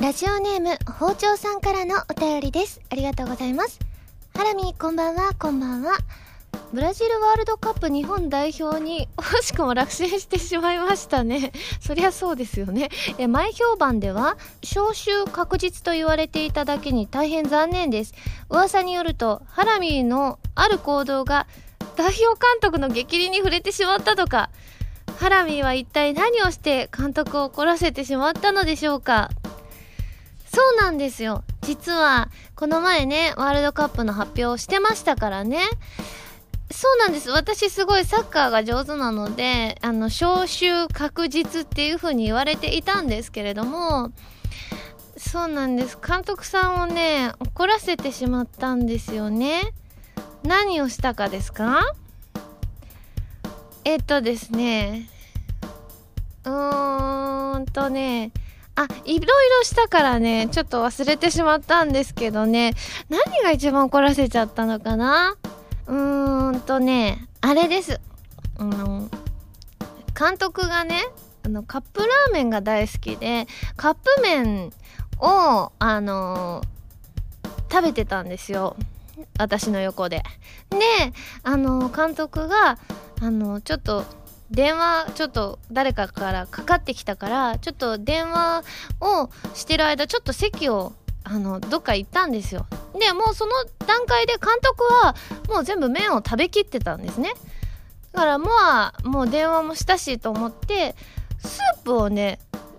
ラジオネーム、包丁さんからのお便りです。ありがとうございます。ハラミ、こんばんは、こんばんは。ブラジルワールドカップ日本代表に 惜しくも落選してしまいましたね。そりゃそうですよね。前評判では、招集確実と言われていただけに大変残念です。噂によると、ハラミのある行動が代表監督の激励に触れてしまったとか、ハラミは一体何をして監督を怒らせてしまったのでしょうかそうなんですよ。実は、この前ね、ワールドカップの発表をしてましたからね。そうなんです。私すごいサッカーが上手なので、あの、招集確実っていう風に言われていたんですけれども、そうなんです。監督さんをね、怒らせてしまったんですよね。何をしたかですか？えっとですね、うーんとね、あ、いろいろしたからね、ちょっと忘れてしまったんですけどね、何が一番怒らせちゃったのかな？うーんとね、あれです。あの、監督がね、あの、カップラーメンが大好きで、カップ麺を、あの、食べてたんですよ。私の横で。で、あの、監督が、あの、ちょっと、電話ちょっと誰かからかかってきたからちょっと電話をしてる間ちょっと席をあのどっか行ったんですよ。でもうその段階で監督はもう全部麺を食べきってたんですね。だからまあもう電話もしたしと思ってスープをね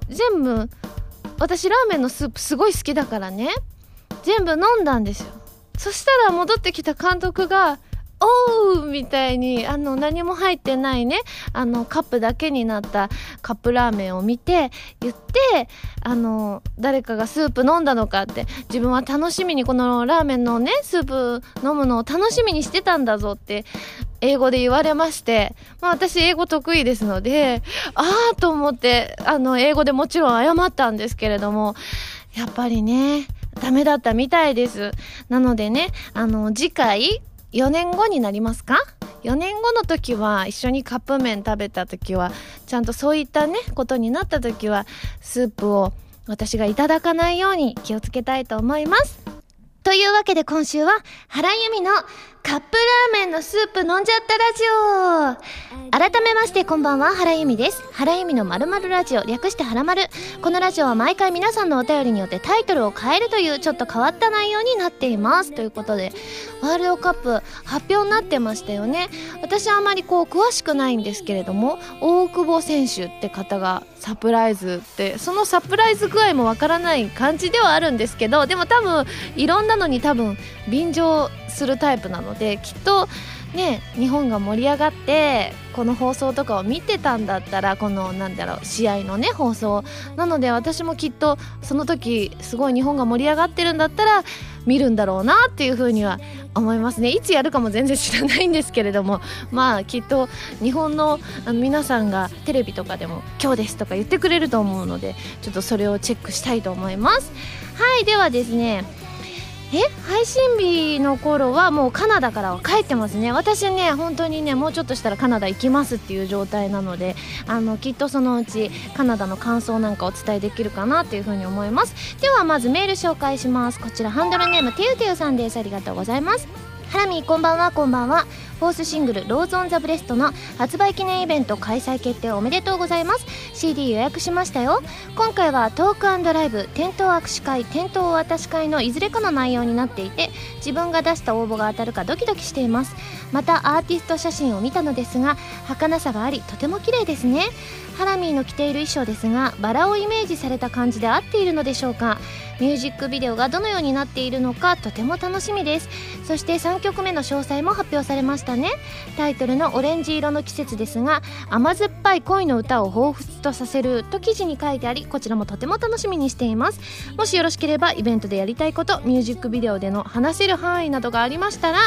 全部私ラーメンのスープすごい好きだからね全部飲んだんですよ。そしたら戻ってきた監督がおうみたいに、あの、何も入ってないね、あの、カップだけになったカップラーメンを見て、言って、あの、誰かがスープ飲んだのかって、自分は楽しみにこのラーメンのね、スープ飲むのを楽しみにしてたんだぞって、英語で言われまして、まあ私英語得意ですので、ああと思って、あの、英語でもちろん謝ったんですけれども、やっぱりね、ダメだったみたいです。なのでね、あの、次回、4年後になりますか？4年後の時は一緒にカップ麺食べた時はちゃんとそういったねことになった時はスープを私がいただかないように気をつけたいと思います。というわけで今週は原由美のカップラーメンのスープ飲んじゃったラジオ。改めましてこんばんは原由美です。原由美のまるまるラジオ略して原丸このラジオは毎回皆さんのお便りによってタイトルを変えるというちょっと変わった内容になっています。ということでワールドカップ発表になってましたよね。私はあまりこう詳しくないんですけれども大久保選手って方がサプライズってそのサプライズ具合もわからない感じではあるんですけどでも多分いろんなのに多分便乗するタイプなのできっとね日本が盛り上がってこの放送とかを見てたんだったらこのなんだろう試合のね放送なので私もきっとその時すごい日本が盛り上がってるんだったら見るんだろうなっていうふうには思いますね。いつやるかも全然知らないんですけれども まあきっと日本の皆さんがテレビとかでも「今日です」とか言ってくれると思うのでちょっとそれをチェックしたいと思います。はいではですねえ配信日の頃はもうカナダからは帰ってますね。私ね本当にねもうちょっとしたらカナダ行きますっていう状態なのであのきっとそのうちカナダの感想なんかお伝えできるかなっていうふうに思います。ではまずメール紹介します。こちらハンドルネームてゆてゆさんです。ありがとうございます。ハラミこんばんはこんばんは。フォースシングル「ローズ・オン・ザ・ブレスト」の発売記念イベント開催決定おめでとうございます。CD 予約しましたよ。今回はトークライブ店頭握手会店頭お渡し会のいずれかの内容になっていて自分が出した応募が当たるかドキドキしています。またアーティスト写真を見たのですが儚さがありとても綺麗ですね。ハラミーの着ている衣装ですがバラをイメージされた感じで合っているのでしょうか。ミュージックビデオがどのようになっているのかとても楽しみです。そして3曲目の詳細も発表されましたね。タイトルの「オレンジ色の季節」ですが甘酸っぱい恋の歌を彷彿とさせると記事に書いてありこちらもとても楽しみにしています。もしよろしければイベントでやりたいことミュージックビデオでの話せる範囲などがありましたら、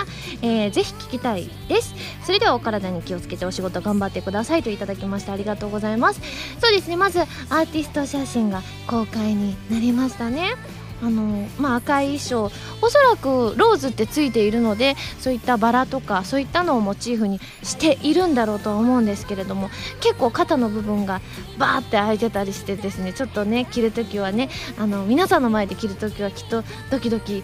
えー、ぜひ聞きたいです。それではお体に気をつけてお仕事頑張ってくださいといただきましてありがとうございます。ます。そうですね。まずアーティスト写真が公開になりましたね。あのまあ、赤い衣装。おそらくローズってついているのでそういったバラとかそういったのをモチーフにしているんだろうとは思うんですけれども結構肩の部分がバーって開いてたりしてですねちょっとね着るときはねあの皆さんの前で着るときはきっとドキドキ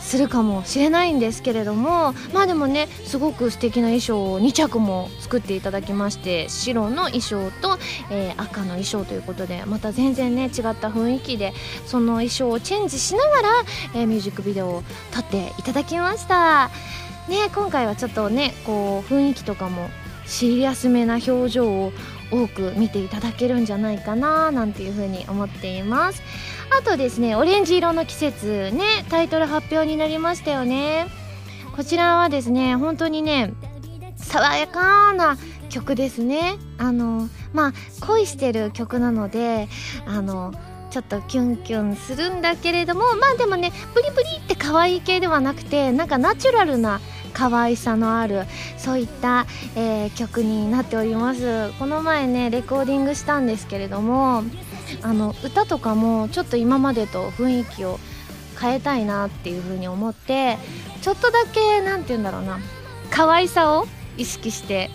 するかもしれないんですけれどもまあでもねすごく素敵な衣装を2着も作っていただきまして白の衣装と、えー、赤の衣装ということでまた全然ね違った雰囲気でその衣装をチェンジしながら、えー、ミュージックビデオを撮っていただきました。ね今回はちょっとねこう雰囲気とかもシリアスめな表情を多く見ていただけるんじゃないかななんていうふうに思っています。あとですねオレンジ色の季節ねタイトル発表になりましたよね。こちらはですね本当にね爽やかな曲ですね。あのまあ恋してる曲なのであのちょっとキュンキュンするんだけれどもまあでもねプリプリって可愛い系ではなくてなんかナチュラルな可愛さのあるそういった、えー、曲になっております。この前ねレコーディングしたんですけれどもあの歌とかもちょっと今までと雰囲気を変えたいなっていう風に思ってちょっとだけ何て言うんだろうな可愛さを意識して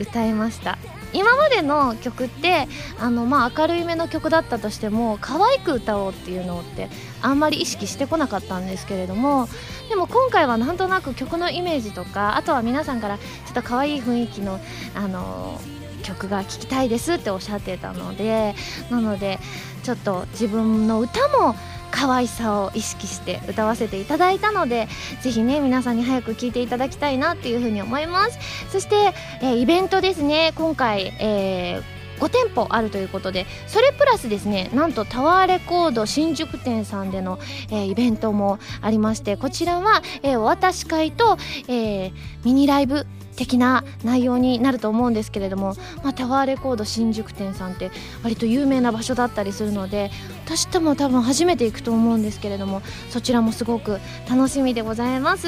歌いました。今までの曲ってあの、まあ、明るいめの曲だったとしても可愛く歌おうっていうのってあんまり意識してこなかったんですけれどもでも今回はなんとなく曲のイメージとかあとは皆さんからちょっと可愛い雰囲気のあのー曲が聴きたいですっておっしゃってたのでなのでちょっと自分の歌も可愛さを意識して歌わせていただいたのでぜひね皆さんに早く聴いていただきたいなっていうふうに思います。そして、えー、イベントですね。今回、えー5店舗あるということでそれプラスですねなんとタワーレコード新宿店さんでの、えー、イベントもありましてこちらは、えー、お渡し会と、えー、ミニライブ的な内容になると思うんですけれども、まあ、タワーレコード新宿店さんって割と有名な場所だったりするので私とも多分初めて行くと思うんですけれどもそちらもすごく楽しみでございます、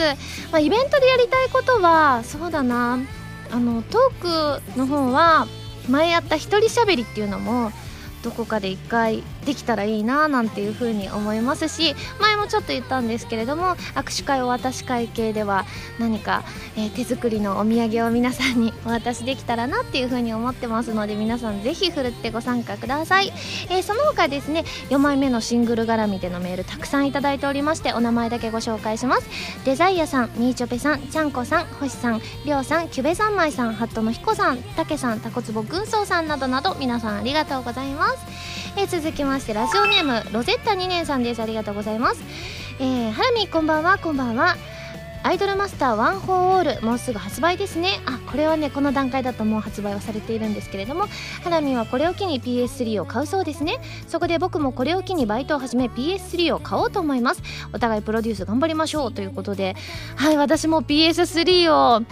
まあ、イベントでやりたいことはそうだなあのトークの方は前やった一人喋りっていうのもどこかで一回できたらいいななんていうふうに思いますし前もちょっと言ったんですけれども握手会お渡し会系では何か、えー、手作りのお土産を皆さんに お渡しできたらなっていうふうに思ってますので皆さんぜひふるってご参加ください、えー、その他ですね4枚目のシングル絡みでのメールたくさんいただいておりましてお名前だけご紹介します。デザイアさんみーちょぺさんちゃんこさん星さんりょうさんキュベ三昧さんハットのひこさんたけさんたこつぼ軍曹さんなどなど皆さんありがとうございます。えー、続きまましてラジオネームロゼッタ2年さんです。ありがとうございます。えー、ハラミこんばんは。こんばんは。アイドルマスターワン・フォー・オール。もうすぐ発売ですね。あこれはねこの段階だともう発売はされているんですけれどもハラミはこれを機に PS3 を買うそうですね。そこで僕もこれを機にバイトを始め PS3 を買おうと思います。お互いプロデュース頑張りましょうということで。はい私も PS3 を。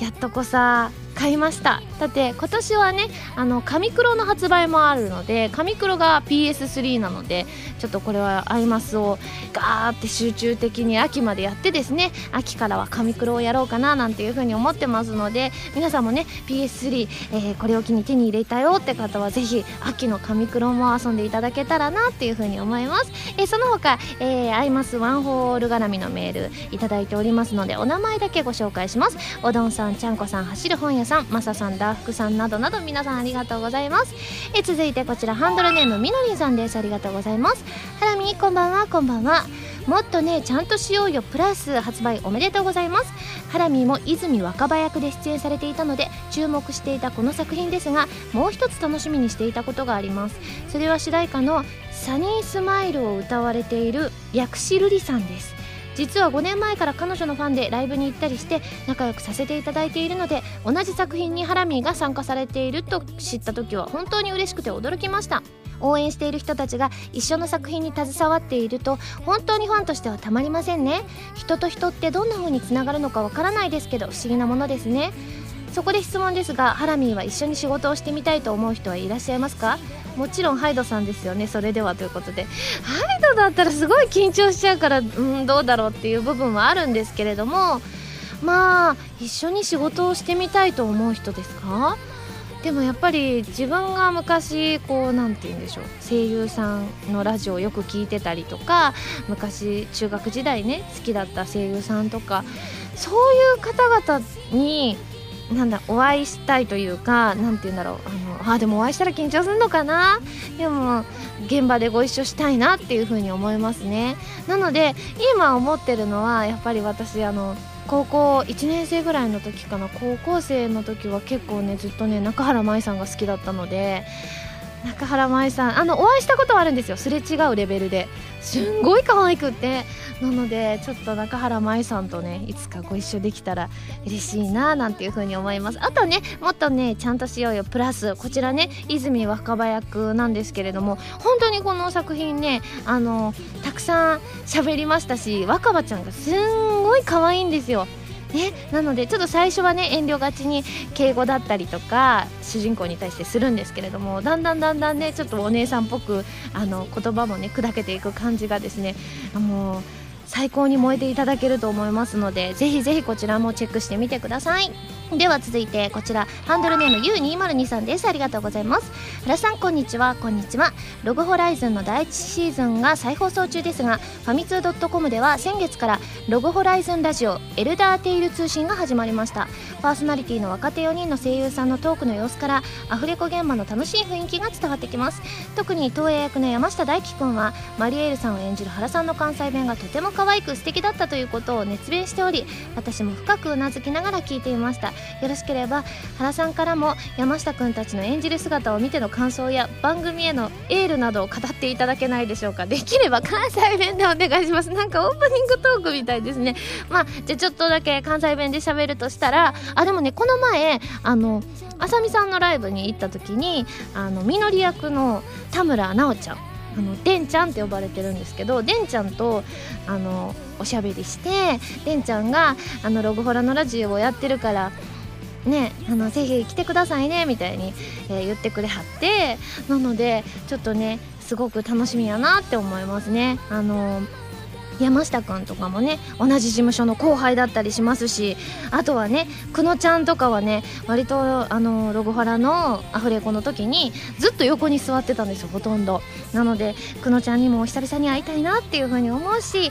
やっとこさ買いました。だって今年はねあの紙黒の発売もあるので紙黒が PS3 なのでちょっとこれはアイマスをガーって集中的に秋までやってですね秋からは紙黒をやろうかななんていうふうに思ってますので皆さんもね PS3、えー、これを機に手に入れたよって方はぜひ秋の紙黒も遊んでいただけたらなっていうふうに思います、えー、その他、えー、アイマスワンホール絡みのメールいただいておりますのでお名前だけご紹介します。おどんさんちゃんこさん走る本屋さんまささんダーフクさんなどなど皆さんありがとうございます。え続いてこちらハンドルネームみのりんさんです。ありがとうございます。ハラミこんばんはこんばんは。もっとねちゃんとしようよプラス発売おめでとうございます。ハラミーも泉若葉役で出演されていたので注目していたこの作品ですがもう一つ楽しみにしていたことがあります。それは主題歌の「サニースマイル」を歌われている薬師瑠璃さんです。実は5年前から彼女のファンでライブに行ったりして仲良くさせていただいているので同じ作品にハラミーが参加されていると知った時は本当に嬉しくて驚きました。応援している人たちが一緒の作品に携わっていると本当にファンとしてはたまりませんね。人と人ってどんな風につながるのかわからないですけど不思議なものですね。そこで質問ですがハラミーは一緒に仕事をしてみたいと思う人はいらっしゃいますか？もちろんハイドさんですよね。それではということで。ハイドだったらすごい緊張しちゃうからうんどうだろうっていう部分はあるんですけれども。まあ一緒に仕事をしてみたいと思う人ですか？でもやっぱり自分が昔こうなんて言うんでしょう声優さんのラジオをよく聞いてたりとか昔中学時代ね好きだった声優さんとかそういう方々になんだお会いしたいというか何て言うんだろうあのあでもお会いしたら緊張するのかな？でも現場でご一緒したいなっていうふうに思いますね。なので今思ってるのはやっぱり私あの高校1年生ぐらいの時かな高校生の時は結構ねずっとね中原舞さんが好きだったので中原舞さんあのお会いしたことはあるんですよ。すれ違うレベルで。すんごい可愛くて。なのでちょっと中原舞さんとねいつかご一緒できたら嬉しいななんていう風に思います。あとねもっとねちゃんとしようよ。プラスこちらね泉若葉役なんですけれども本当にこの作品ねあのたくさん喋りましたし若葉ちゃんがすんごい可愛いんですよ。ね、なのでちょっと最初はね遠慮がちに敬語だったりとか主人公に対してするんですけれどもだんだんだんだんねちょっとお姉さんっぽくあの言葉もね砕けていく感じがですねあの最高に燃えていただけると思いますのでぜひぜひこちらもチェックしてみてください。では続いてこちらハンドルネーム U202 さんです。ありがとうございます。原さんこんにちは。こんにちは。ログホライズンの第1シーズンが再放送中ですがファミツー .com では先月からログホライズンラジオエルダーテイル通信が始まりました。パーソナリティの若手4人の声優さんのトークの様子からアフレコ現場の楽しい雰囲気が伝わってきます。特に東映役の山下大輝くんはマリエールさんを演じる原さんの関西弁がとても可愛く素敵だったということを熱弁しており私も深くうなずきながら聞いていました。よろしければ原さんからも山下くんたちの演じる姿を見ての感想や番組へのエールなどを語っていただけないでしょうか。できれば関西弁でお願いします。なんかオープニングトークみたいですね。まあじゃあちょっとだけ関西弁で喋るとしたらあでもねこの前あのあさみさんのライブに行った時にあのみのり役の田村直ちゃん。あのでんちゃんって呼ばれてるんですけどでんちゃんとあのおしゃべりしてでんちゃんがあのログホラのラジオをやってるからねあのぜひ来てくださいねみたいに、えー、言ってくれはってなのでちょっとねすごく楽しみやなって思いますね。あのー山下くんとかもね同じ事務所の後輩だったりしますしあとはねくのちゃんとかはね割とあのロゴハラのアフレコの時にずっと横に座ってたんですよほとんど。なのでくのちゃんにも久々に会いたいなっていう風に思うしね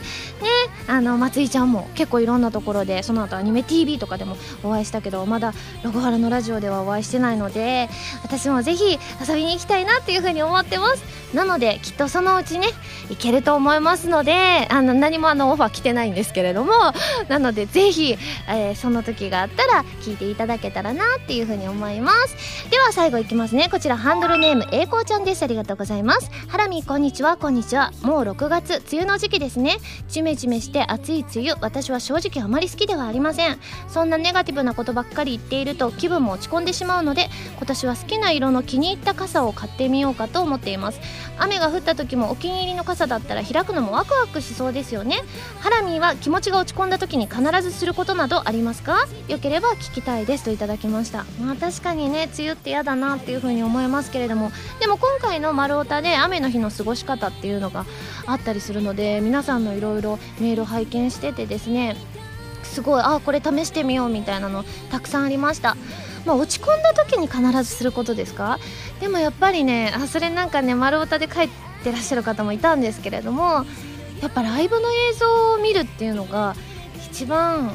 あの松井ちゃんも結構いろんなところでその後アニメ TV とかでもお会いしたけどまだロゴハラのラジオではお会いしてないので私もぜひ遊びに行きたいなっていう風に思ってます。なのできっとそのうちね行けると思いますのであの何もあのオファー来てないんですけれどもなのでぜひ、えー、その時があったら聞いていただけたらなっていうふうに思います。では最後いきますね。こちらハンドルネーム栄光ちゃんです。ありがとうございます。ハラミこんにちは。こんにちは。もう6月梅雨の時期ですね。ジメジメして暑い梅雨。私は正直あまり好きではありません。そんなネガティブなことばっかり言っていると気分も落ち込んでしまうので今年は好きな色の気に入った傘を買ってみようかと思っています。雨が降った時もお気に入りの傘だったら開くのもワクワクしそうです。ですよね。ハラミーは気持ちが落ち込んだ時に必ずすることなどありますか？よければ聞きたいですといただきました。まあ確かにね梅雨って嫌だなっていう風に思いますけれども。でも今回の「丸太で雨の日の過ごし方っていうのがあったりするので皆さんのいろいろメール拝見しててですねすごいあこれ試してみようみたいなのたくさんありました。まあ、落ち込んだ時に必ずすることですか？でもやっぱりねあそれなんかね丸太で書いてらっしゃる方もいたんですけれどもやっぱライブの映像を見るっていうのが一番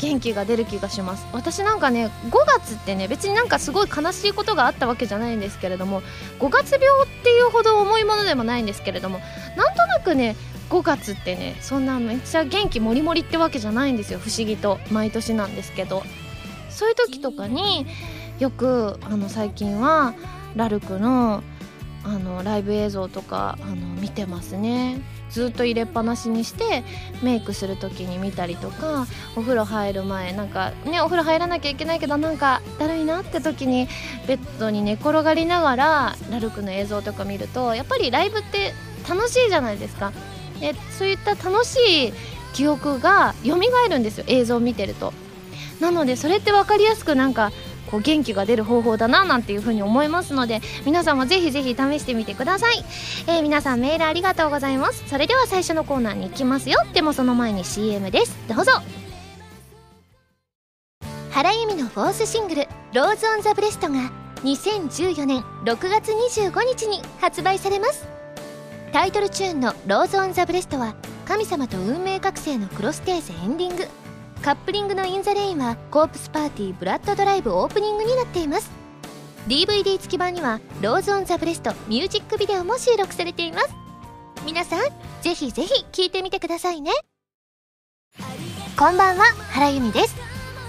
元気が出る気がします。私なんかね5月ってね別になんかすごい悲しいことがあったわけじゃないんですけれども5月病っていうほど重いものでもないんですけれどもなんとなくね5月ってねそんなめっちゃ元気もりもりってわけじゃないんですよ。不思議と。毎年なんですけど。そういう時とかによくあの最近はラルクのあのライブ映像とかあの見てますね。ずっと入れっぱなしにしてメイクする時に見たりとかお風呂入る前なんかねお風呂入らなきゃいけないけどなんかだるいなって時にベッドに寝転がりながらラルクの映像とか見るとやっぱりライブって楽しいじゃないですか。でそういった楽しい記憶が蘇るんですよ映像を見てると。なのでそれって分かりやすくなんかこう元気が出る方法だななんていう風に思いますので皆さんもぜひぜひ試してみてください、えー、皆さんメールありがとうございます。それでは最初のコーナーに行きますよ。でもその前に CM です。どうぞ。原由実のフォースシングル「ローズ・オン・ザ・ブレスト」が2014年6月25日に発売されます。タイトルチューンの「ローズ・オン・ザ・ブレスト」は神様と運命覚醒のクロステーゼエンディング。カップリングの「イン・ザ・レイン」はコープスパーティーブラッドドライブオープニングになっています。DVD 付き版には「ローズ・オン・ザ・ブレスト」ミュージックビデオも収録されています。皆さんぜひぜひ聴いてみてくださいね。こんばんは原由実です。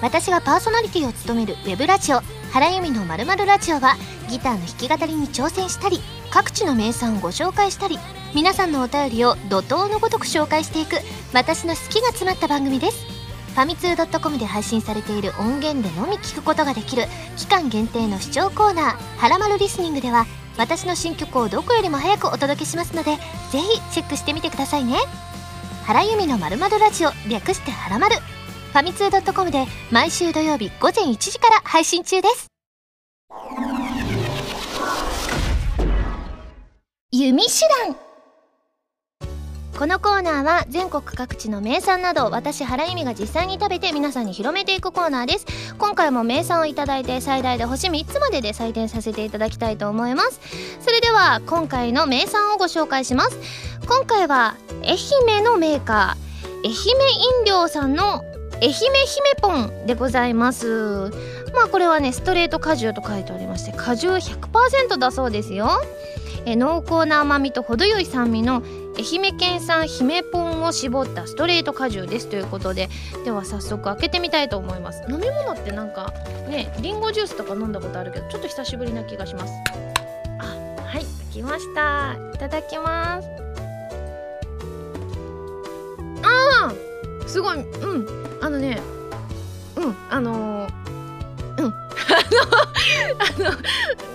私がパーソナリティを務めるウェブラジオ原由実のまるまるラジオはギターの弾き語りに挑戦したり各地の名産をご紹介したり皆さんのお便りを怒涛のごとく紹介していく私の好きが詰まった番組です。ファミツー .com で配信されている音源でのみ聞くことができる期間限定の視聴コーナー「はらまるリスニング」では私の新曲をどこよりも早くお届けしますのでぜひチェックしてみてくださいね原由美のまるまるラジオ略してはらまるファミツー .com で毎週土曜日午前1時から配信中です弓手段このコーナーは全国各地の名産など私原由美が実際に食べて皆さんに広めていくコーナーです。今回も名産をいただいて最大で星3つまでで採点させていただきたいと思います。それでは今回の名産をご紹介します。今回は愛媛のメーカー愛媛飲料さんの愛媛姫ポンでございます。まあこれはねストレート果汁と書いておりまして果汁100%だそうですよ。え濃厚な甘みと程よい酸味の愛媛県産姫ポンを絞ったストレート果汁ですということででは早速開けてみたいと思います。飲み物ってなんかねりんごジュースとか飲んだことあるけどちょっと久しぶりな気がします。あはい開きました。いただきます。あーすごい。うん。あのねうんあのーうん。あの あ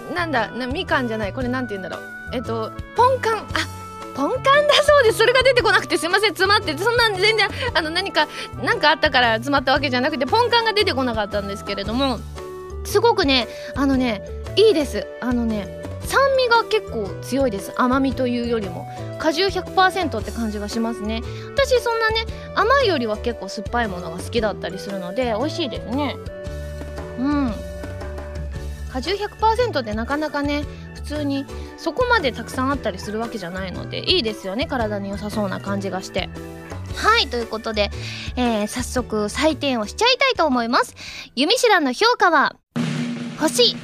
のなんだなみかんじゃない。これなんて言うんだろう。えっとポンカン。あポンカンだそうです。それが出てこなくてすいません。詰まってそんな全然あの何か何かあったから詰まったわけじゃなくてポンカンが出てこなかったんですけれどもすごくねあのねいいです。あのね酸味が結構強いです。甘みというよりも。果汁100%って感じがしますね。私そんなね甘いよりは結構酸っぱいものが好きだったりするので美味しいですね。うん。果汁100%ってなかなかね通にそこまでたくさんあったりするわけじゃないのでいいですよね体に良さそうな感じがして。はいということで、えー、早速採点をしちゃいたいと思います。弓手段の評価は星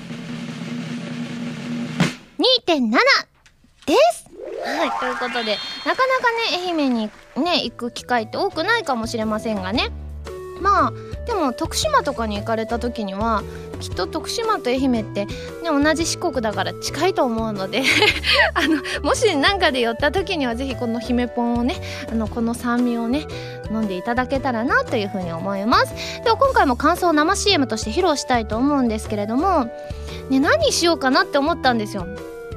2.7です。はいということでなかなかね愛媛にね行く機会って多くないかもしれませんがね。まあでも徳島とかに行かれた時にはきっと徳島と愛媛って、ね、同じ四国だから近いと思うので あのもし何かで寄った時には是非この姫ポンをねあのこの酸味をね飲んでいただけたらなというふうに思います。では今回も感想を生 CM として披露したいと思うんですけれども、ね、何しようかなって思ったんですよ。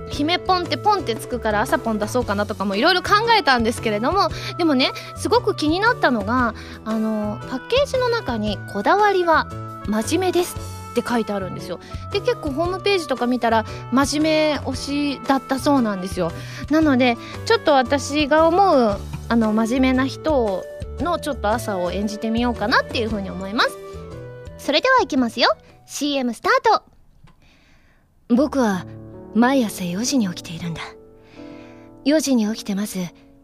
姫ポンってポンってつくから朝ポン出そうかなとかもいろいろ考えたんですけれどもでもねすごく気になったのがあのパッケージの中に「こだわりは真面目です」って書いてあるんですよ。で結構ホームページとか見たら真面目推しだったそうなんですよ。なのでちょっと私が思うあの真面目な人のちょっと朝を演じてみようかなっていうふうに思います。それではいきますよ。CM スタート。僕は毎朝4時に起きているんだ。4時に起きてまず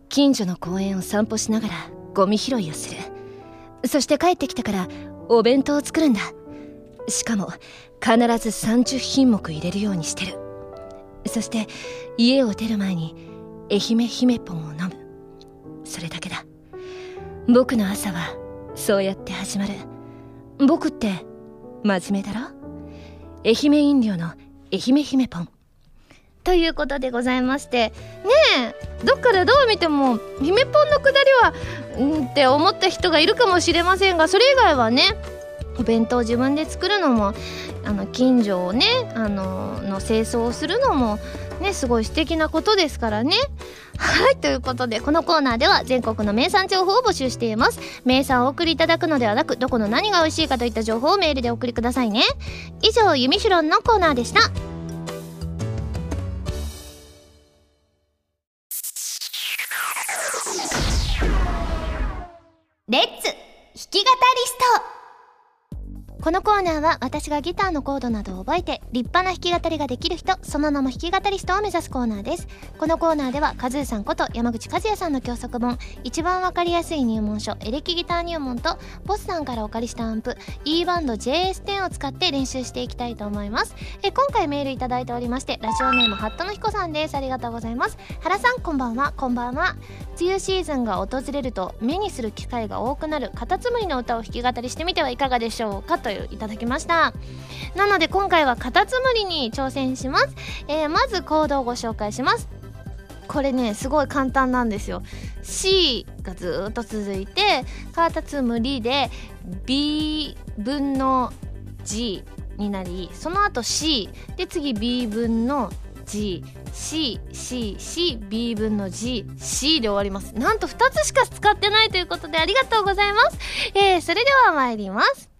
近所の公園を散歩しながらゴミ拾いをする。そして帰ってきてからお弁当を作るんだ。しかも必ず30品目入れるようにしてる。そして家を出る前に愛媛姫ポンを飲む。それだけだ。僕の朝はそうやって始まる。僕って真面目だろ？愛媛飲料の愛媛姫ポン。ということでございましてねえどっからどう見ても姫ポンのくだりはんって思った人がいるかもしれませんがそれ以外はねお弁当自分で作るのもあの近所をねあのの清掃をするのもねすごい素敵なことですからね。はいということでこのコーナーでは全国の名産情報を募集しています。名産をお送りいただくのではなくどこの何が美味しいかといった情報をメールでお送りくださいね。以上「ゆみしろん」のコーナーでした。レッツこのコーナーは私がギターのコードなどを覚えて立派な弾き語りができる人その名も弾き語りストを目指すコーナーです。このコーナーではカズーさんこと山口和也さんの教則本一番わかりやすい入門書エレキギター入門とボスさんからお借りしたアンプ E バンド JS10 を使って練習していきたいと思います。え今回メールいただいておりましてラジオネームハットの彦さんです。ありがとうございます。原さんこんばんは。こんばんは。梅雨シーズンが訪れると目にする機会が多くなるカタツムリの歌を弾き語りしてみてはいかがでしょうか？といういただきました。なので今回はカタツムリに挑戦します、えー、まずコードをご紹介します。これねすごい簡単なんですよ。C がずっと続いてカタツムリで B 分の G になりその後 C で次 B 分の G C C C B 分の G C で終わります。なんと2つしか使ってないということでありがとうございます。えー、それでは参ります。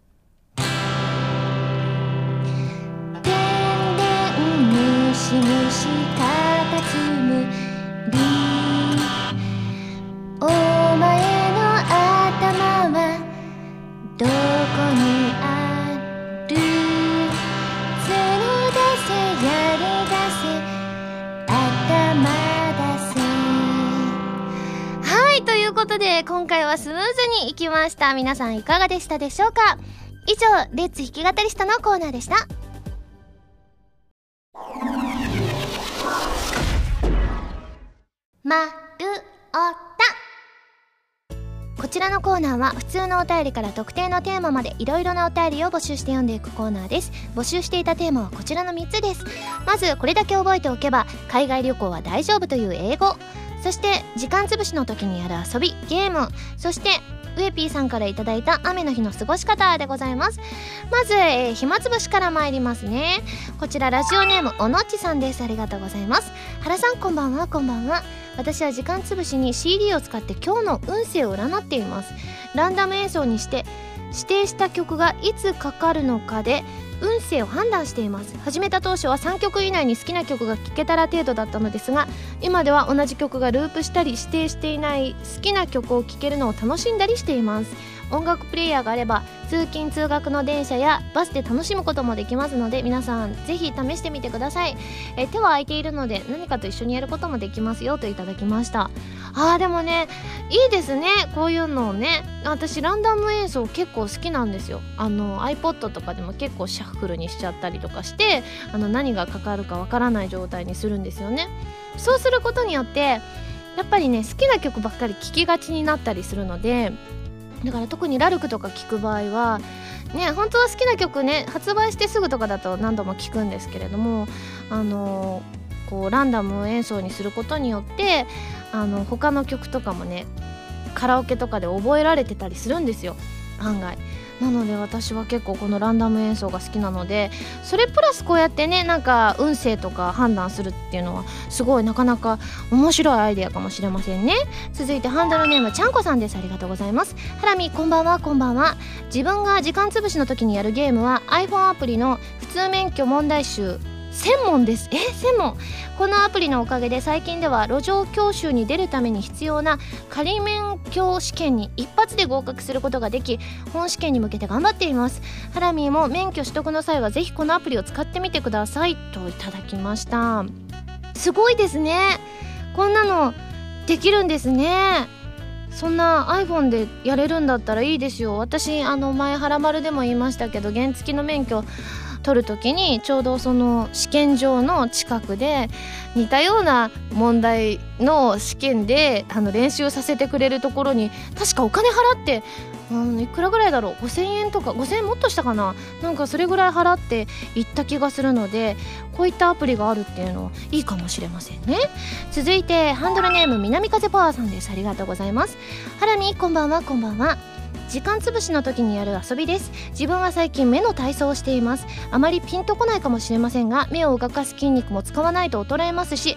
いきました皆さんいかがでしたでしょうか？以上レッツ弾き語りストのコーナーでした。まるおた。こちらのコーナーは普通のお便りから特定のテーマまでいろいろなお便りを募集して読んでいくコーナーです。募集していたテーマはこちらの3つです。まずこれだけ覚えておけば海外旅行は大丈夫という英語。そして時間つぶしの時にやる遊びゲーム。そしてウエピーさんから頂いた雨の日の過ごし方でございます。まず、えー、暇つぶしから参りますね。こちらラジオネームおのっちさんです。ありがとうございます。原さんこんばんは。こんばんは。私は時間つぶしに CD を使って今日の運勢を占っています。ランダム演奏にして指定した曲がいつかかるのかで運勢を判断しています。始めた当初は3曲以内に好きな曲が聴けたら程度だったのですが今では同じ曲がループしたり指定していない好きな曲を聴けるのを楽しんだりしています。音楽プレイヤーがあれば通勤通学の電車やバスで楽しむこともできますので皆さんぜひ試してみてください。え手は空いているので何かと一緒にやることもできますよといただきました。あーでもねいいですね。こういうのをね私ランダム演奏結構好きなんですよ。あの iPod とかでも結構シャッフルにしちゃったりとかしてあの何がかかるかわからない状態にするんですよね。そうすることによってやっぱりね好きな曲ばっかり聴きがちになったりするのでだから特にラルクとか聴く場合はね本当は好きな曲ね発売してすぐとかだと何度も聴くんですけれどもあのこうランダム演奏にすることによってあの他の曲とかもねカラオケとかで覚えられてたりするんですよ案外。なので私は結構このランダム演奏が好きなのでそれプラスこうやってねなんか運勢とか判断するっていうのはすごいなかなか面白いアイデアかもしれませんね。続いてハンドルネームちゃんこさんです。ありがとうございます。ハラミこんばんは。こんばんは。自分が時間つぶしの時にやるゲームは iPhone アプリの普通免許問題集専門です。え専門？このアプリのおかげで最近では路上教習に出るために必要な仮免許試験に一発で合格することができ本試験に向けて頑張っています。ハラミーも免許取得の際はぜひこのアプリを使ってみてくださいといただきました。すごいですね。こんなのできるんですね。そんな iPhone でやれるんだったらいいですよ。私あの前はらまるでも言いましたけど原付の免許取る時にちょうどその試験場の近くで似たような問題の試験であの練習させてくれるところに確かお金払ってうん、いくらぐらいだろう？5000円とか5000円もっとしたかな？なんかそれぐらい払って行った気がするのでこういったアプリがあるっていうのはいいかもしれませんね。続いてハンドルネーム南風パワーさんです。ありがとうございます。ハラミこんばんはこんばんは。時間つぶしの時にやる遊びです。自分は最近目の体操をしています。あまりピンとこないかもしれませんが目を動かす筋肉も使わないと衰えますし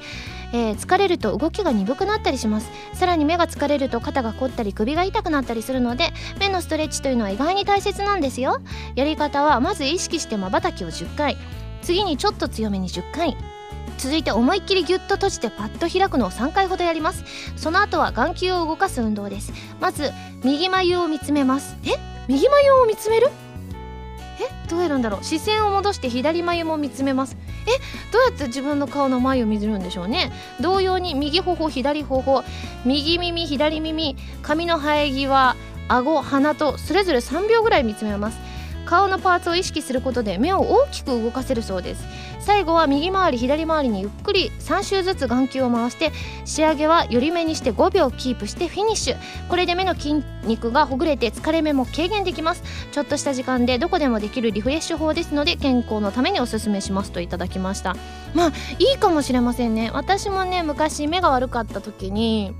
えー、疲れると動きが鈍くなったりします。さらに目が疲れると肩が凝ったり首が痛くなったりするので目のストレッチというのは意外に大切なんですよ。やり方はまず意識してまばたきを10回。次にちょっと強めに10回。続いて思いっきりギュッと閉じてパッと開くのを3回ほどやります。その後は眼球を動かす運動です。まず右眉を見つめます。え？右眉を見つめる？え？どうやるんだろう？視線を戻して左眉も見つめます。え？どうやって自分の顔の眉を見るんでしょうね。同様に右頬左頬右耳左耳髪の生え際顎鼻とそれぞれ3秒ぐらい見つめます。顔のパーツを意識することで目を大きく動かせるそうです。最後は右回り左回りにゆっくり3周ずつ眼球を回して仕上げは寄り目にして5秒キープしてフィニッシュ。これで目の筋肉がほぐれて疲れ目も軽減できます。ちょっとした時間でどこでもできるリフレッシュ法ですので健康のためにおすすめします。といただきました。まあいいかもしれませんね。私もね昔目が悪かった時に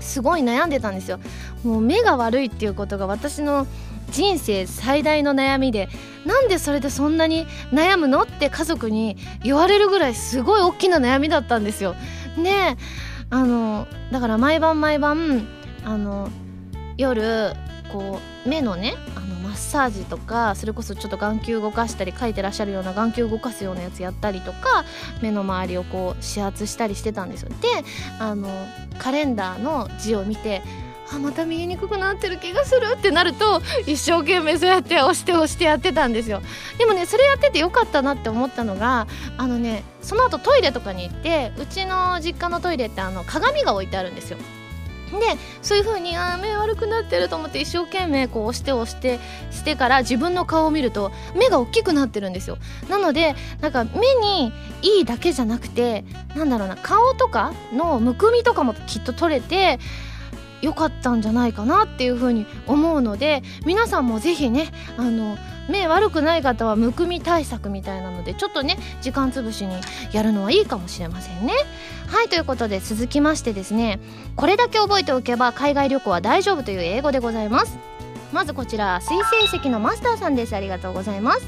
すごい悩んでたんですよ。もう目が悪いっていうことが私の人生最大の悩みでなんでそれでそんなに悩むのって家族に言われるぐらいすごい大きな悩みだったんですよ。であのだから毎晩毎晩あの夜こう目のねあのマッサージとかそれこそちょっと眼球動かしたり書いてらっしゃるような眼球動かすようなやつやったりとか目の周りをこう指圧したりしてたんですよ。であのカレンダーの字を見てあまた見えにくくなってる気がするってなると一生懸命そうやって押して押してやってたんですよ。でもねそれやっててよかったなって思ったのがあのねその後トイレとかに行ってうちの実家のトイレってあの鏡が置いてあるんですよ。でそういう風にあ目悪くなってると思って一生懸命こう押して押してしてから自分の顔を見ると目が大きくなってるんですよ。なのでなんか目にいいだけじゃなくてなんだろうな顔とかのむくみとかもきっと取れて良かったんじゃないかなっていうふうに思うので皆さんもぜひねあの目悪くない方はむくみ対策みたいなのでちょっとね時間つぶしにやるのはいいかもしれませんね。はいということで続きましてですねこれだけ覚えておけば海外旅行は大丈夫という英語でございます。まずこちら水星石のマスターさんですありがとうございます。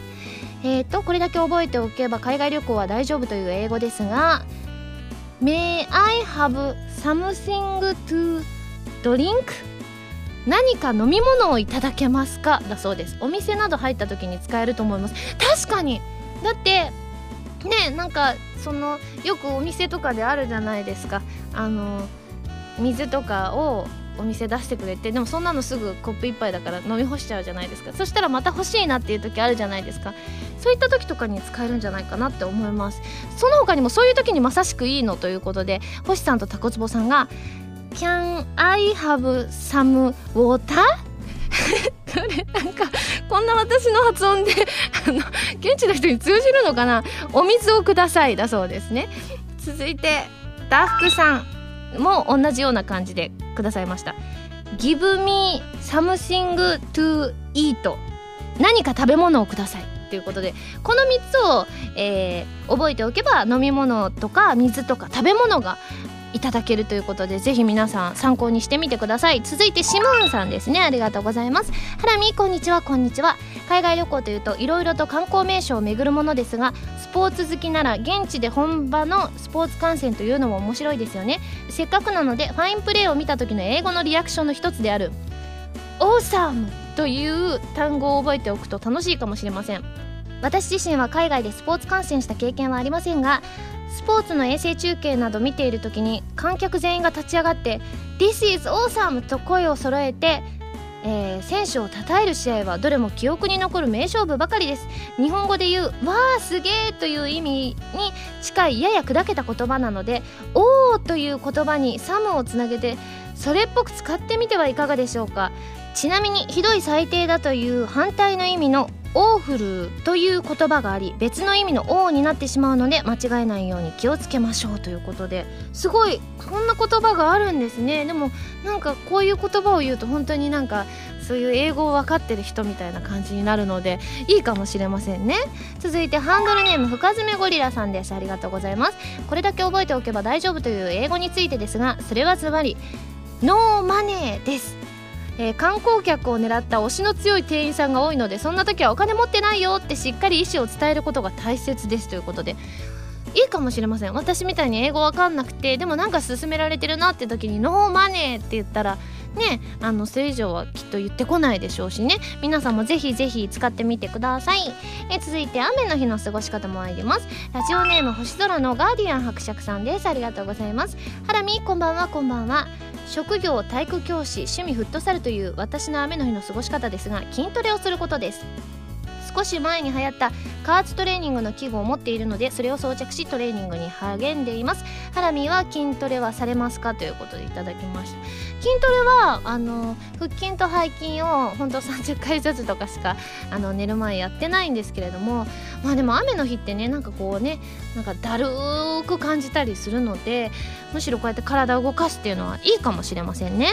えーとこれだけ覚えておけば海外旅行は大丈夫という英語ですが May I have something to ドリンク？何か飲み物をいただけますか？だそうです。お店など入った時に使えると思います。確かに。だってねなんかそのよくお店とかであるじゃないですか。あの水とかをお店出してくれてでもそんなのすぐコップ1杯だから飲み干しちゃうじゃないですか。そしたらまた欲しいなっていう時あるじゃないですか。そういった時とかに使えるんじゃないかなって思います。その他にもそういう時にまさしくいいのということで星さんとタコツボさんが Can I have some water? これ？なんかこんな私の発音で あの現地の人に通じるのかな？お水をくださいだそうですね。続いてダフクさんも同じような感じでくださいました。Give me something to eat. 何か食べ物をください。ということでこの3つを、えー、覚えておけば飲み物とか水とか食べ物がいただけるということでぜひ皆さん参考にしてみてください。続いてシモンさんですね。ありがとうございます。ハラミこんにちは。こんにちは。海外旅行というといろいろと観光名所を巡るものですがスポーツ好きなら現地で本場のスポーツ観戦というのも面白いですよね。せっかくなのでファインプレーを見た時の英語のリアクションの一つである「オーサム」という単語を覚えておくと楽しいかもしれません。私自身は海外でスポーツ観戦した経験はありませんがスポーツの衛星中継など見ている時に観客全員が立ち上がって「This is awesome!」と声を揃えて、えー、選手を称える試合はどれも記憶に残る名勝負ばかりです日本語で言う「わあすげえ!」という意味に近いやや砕けた言葉なので「おー」という言葉に「サム」をつなげてそれっぽく使ってみてはいかがでしょうかちなみにひどい最低だという反対の意味のオーフルという言葉があり別の意味の王になってしまうので間違えないように気をつけましょうということですごいこんな言葉があるんですね。でもなんかこういう言葉を言うと本当になんかそういう英語を分かってる人みたいな感じになるのでいいかもしれませんね。続いてハンドルネーム深爪ゴリラさんですありがとうございます。これだけ覚えておけば大丈夫という英語についてですがそれはズバリノーマネーです。えー、観光客を狙った推しの強い店員さんが多いのでそんな時はお金持ってないよってしっかり意思を伝えることが大切ですということでいいかもしれません。私みたいに英語わかんなくてでもなんか勧められてるなって時に「ノーマネー」って言ったらねあのそれ以上はきっと言ってこないでしょうしね。皆さんもぜひぜひ使ってみてください。え続いて雨の日の過ごし方も参ります。ラジオネーム星空のガーディアン伯爵さんです。ありがとうございます。ハラミこんばんはこんばんは。職業体育教師趣味フットサルという私の雨の日の過ごし方ですが筋トレをすることです。少し前に流行った加圧トレーニングの器具を持っているのでそれを装着しトレーニングに励んでいます。ハラミは筋トレはされますか？ということでいただきました。筋トレはあの腹筋と背筋を本当30回ずつとかしか あの寝る前やってないんですけれどもまあでも雨の日ってねなんかこうねなんかだるーく感じたりするのでむしろこうやって体を動かすっていうのはいいかもしれませんね。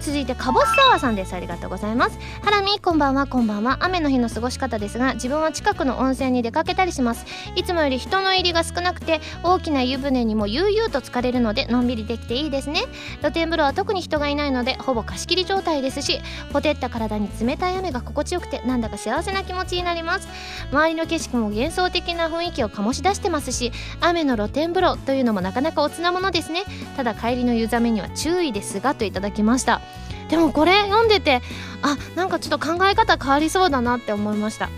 続いてかぼすサワーさんです。ありがとうございます。ハラミこんばんは。こんばんは。雨の日の過ごし方ですが自分は近くの温泉に出かけたりします。いつもより人の入りが少なくて大きな湯船にも悠々と浸かれるのでのんびりできていいですね。露天風呂は特に人がいないのでほぼ貸し切り状態ですしほてった体に冷たい雨が心地よくてなんだか幸せな気持ちになります。周りの景色も幻想的な雰囲気を醸し出してますし雨の露天風呂というのもなかなかおつなものですね。ただ帰りの湯冷めには注意ですがといただきました。でもこれ読んでてあなんかちょっと考え方変わりそうだなって思いました。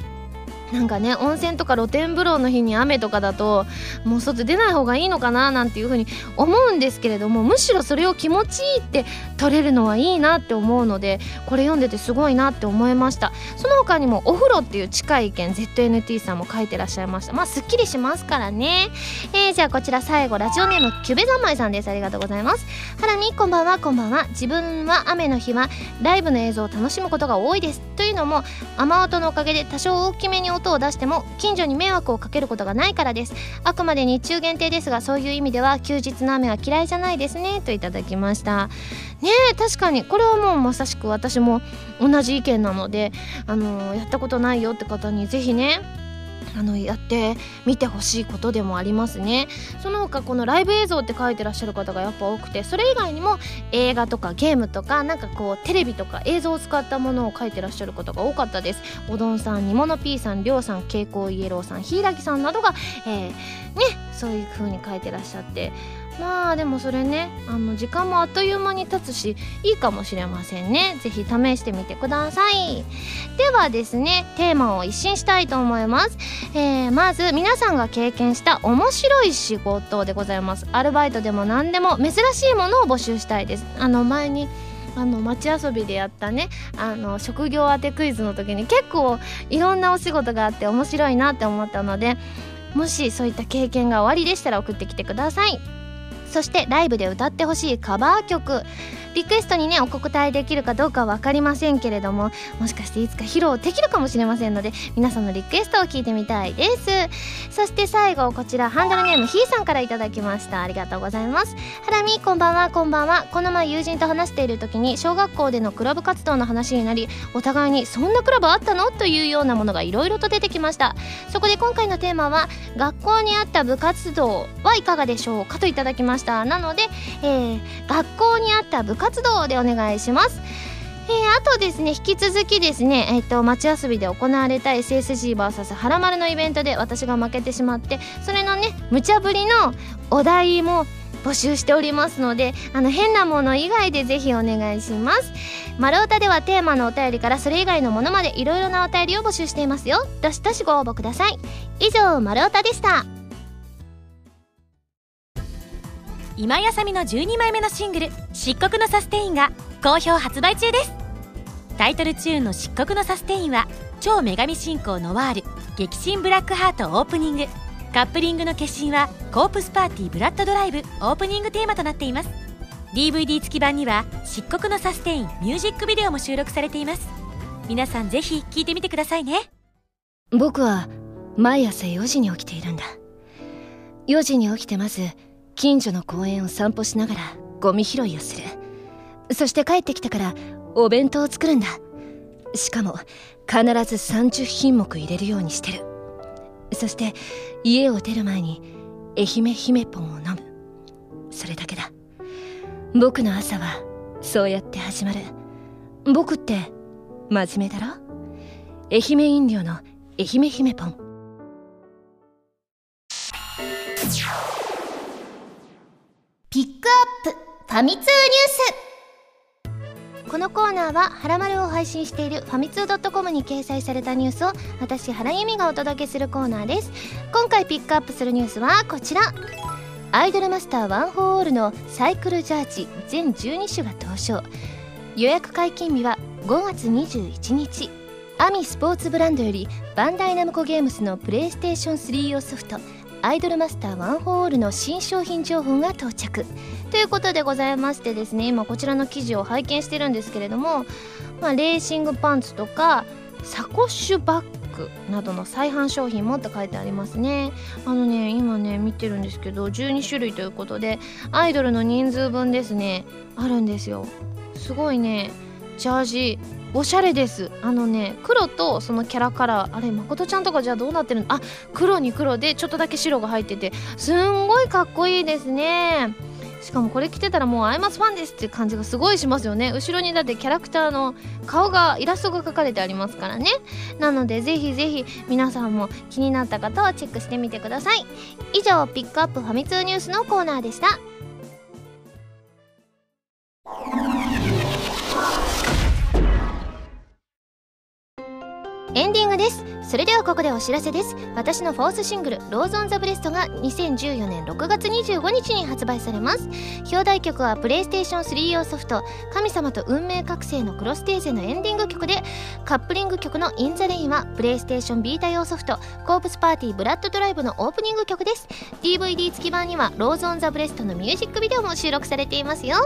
なんかね温泉とか露天風呂の日に雨とかだともう外出ない方がいいのかななんていう風に思うんですけれどもむしろそれを気持ちいいって取れるのはいいなって思うのでこれ読んでてすごいなって思いました。その他にもお風呂っていう近い意見 ZNT さんも書いてらっしゃいました。まあすっきりしますからね。えー、じゃあこちら最後ラジオネームキュベ三昧さんです。ありがとうございます。ハラミこんばんは。こんばんは。自分は雨の日はライブの映像を楽しむことが多いです。というのも雨音のおかげで多少大きめに音を出しても近所に迷惑をかけることがないからです。あくまで日中限定ですがそういう意味では休日の雨は嫌いじゃないですね。といただきました。ねえ確かに。これはもうまさしく私も同じ意見なのであのやったことないよって方にぜひねあのやってみてほしいことでもありますね。その他このライブ映像って書いてらっしゃる方がやっぱ多くてそれ以外にも映画とかゲームとかなんかこうテレビとか映像を使ったものを書いてらっしゃる方が多かったです。おどんさん煮物 P さんりょうさん蛍光イエローさん柊さんなどが、えー、ねそういう風に書いてらっしゃって。まあでもそれねあの時間もあっという間に経つしいいかもしれませんね。是非試してみてください。ではですねテーマを一新したいと思います、えー、まず皆さんが経験した面白い仕事でございます。アルバイトでも何でも珍しいものを募集したいです。あの前にあの街遊びでやったねあの職業当てクイズの時に結構いろんなお仕事があって面白いなって思ったのでもしそういった経験がおありでしたら送ってきてください。そしてライブで歌ってほしいカバー曲。リクエストにねお答えできるかどうかは分かりませんけれどももしかしていつか披露できるかもしれませんので皆さんのリクエストを聞いてみたいです。そして最後こちらハンドルネームひーさんから頂きました。ありがとうございます。ハラミこんばんは。こんばんは。この前友人と話している時に小学校でのクラブ活動の話になりお互いにそんなクラブあったの？というようなものがいろいろと出てきました。そこで今回のテーマは学校にあった部活動はいかがでしょうかといただきました。なので、えー、学校にあった部活動でお願いします。えー、あとですね引き続きですね、えーと、街遊びで行われた SSGVS はらまるのイベントで私が負けてしまってそれのね無茶ぶりのお題も募集しておりますのであの変なもの以外でぜひお願いします。丸太ではテーマのお便りからそれ以外のものまでいろいろなお便りを募集していますよ。どしどしご応募ください。以上丸太でした。今井あさみの12枚目のシングル「漆黒のサステイン」が好評発売中です。タイトルチューンの「漆黒のサステイン」は超女神信仰ノワール激震ブラックハートオープニング。カップリングの決心はコープスパーティーブラッドドライブオープニングテーマとなっています。DVD 付き版には漆黒のサステインミュージックビデオも収録されています。皆さんぜひ聴いてみてくださいね。僕は毎朝4時に起きているんだ。4時に起きてまず近所の公園を散歩しながらゴミ拾いをする。そして帰ってきたからお弁当を作るんだ。しかも必ず30品目入れるようにしてる。そして家を出る前に愛媛姫ポンを飲む。それだけだ。僕の朝はそうやって始まる。僕って真面目だろ？愛媛飲料の愛媛姫ポン。ピックアップファミ通ニュース。このコーナーは「はらまる」を配信しているファミツー .com に掲載されたニュースを私原由実がお届けするコーナーです。今回ピックアップするニュースはこちら。アイドルマスターワン・フォー・オールのサイクルジャージ全12種が登場。予約解禁日は5月21日。アミスポーツブランドよりバンダイナムコゲームスのプレイステーション3用ソフト。アイドルマスターワンフォーオールの新商品情報が到着。ということでございましてですね今こちらの記事を拝見してるんですけれども、まあ、レーシングパンツとかサコッシュバッグなどの再販商品もって書いてありますね。あのね今ね見てるんですけど12種類ということでアイドルの人数分ですねあるんですよ。すごいねジャージおしゃれです。あのね黒とそのキャラカラーあれまことちゃんとかじゃあどうなってるの？あ黒に黒でちょっとだけ白が入っててすんごいかっこいいですね。しかもこれ着てたらもうアイマスファンですって感じがすごいしますよね。後ろにだってキャラクターの顔がイラストが描かれてありますからね。なのでぜひぜひ皆さんも気になった方はチェックしてみてください。以上ピックアップファミ通ニュースのコーナーでした。エンディングです。それではここでお知らせです。私のフォースシングル「ローズ・オン・ザ・ブレスト」が2014年6月25日に発売されます。表題曲はプレイステーション3用ソフト「神様と運命覚醒」のクロステーゼのエンディング曲でカップリング曲の「イン・ザ・レイン」はプレイステーションビータ用ソフト「コープスパーティーブラッドドライブ」のオープニング曲です。DVD 付き版には「ローズ・オン・ザ・ブレスト」のミュージックビデオも収録されていますよ。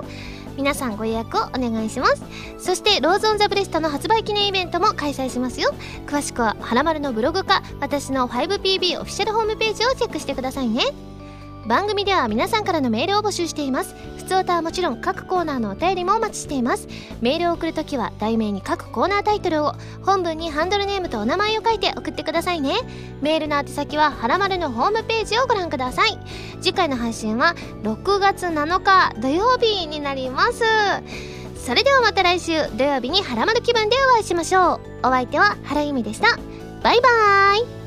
皆さんご予約をお願いします。そしてローズ・オン・ザ・ブレストの発売記念イベントも開催しますよ。詳しくははらまるのブログか私の 5PB オフィシャルホームページをチェックしてくださいね。番組では皆さんからのメールを募集しています。普通歌はもちろん各コーナーのお便りもお待ちしています。メールを送るときは題名に各コーナータイトルを本文にハンドルネームとお名前を書いて送ってくださいね。メールの宛先ははらまるのホームページをご覧ください。次回の配信は6月7日土曜日になります。それではまた来週土曜日にはらまる気分でお会いしましょう。お相手は原由美でした。バイバーイ。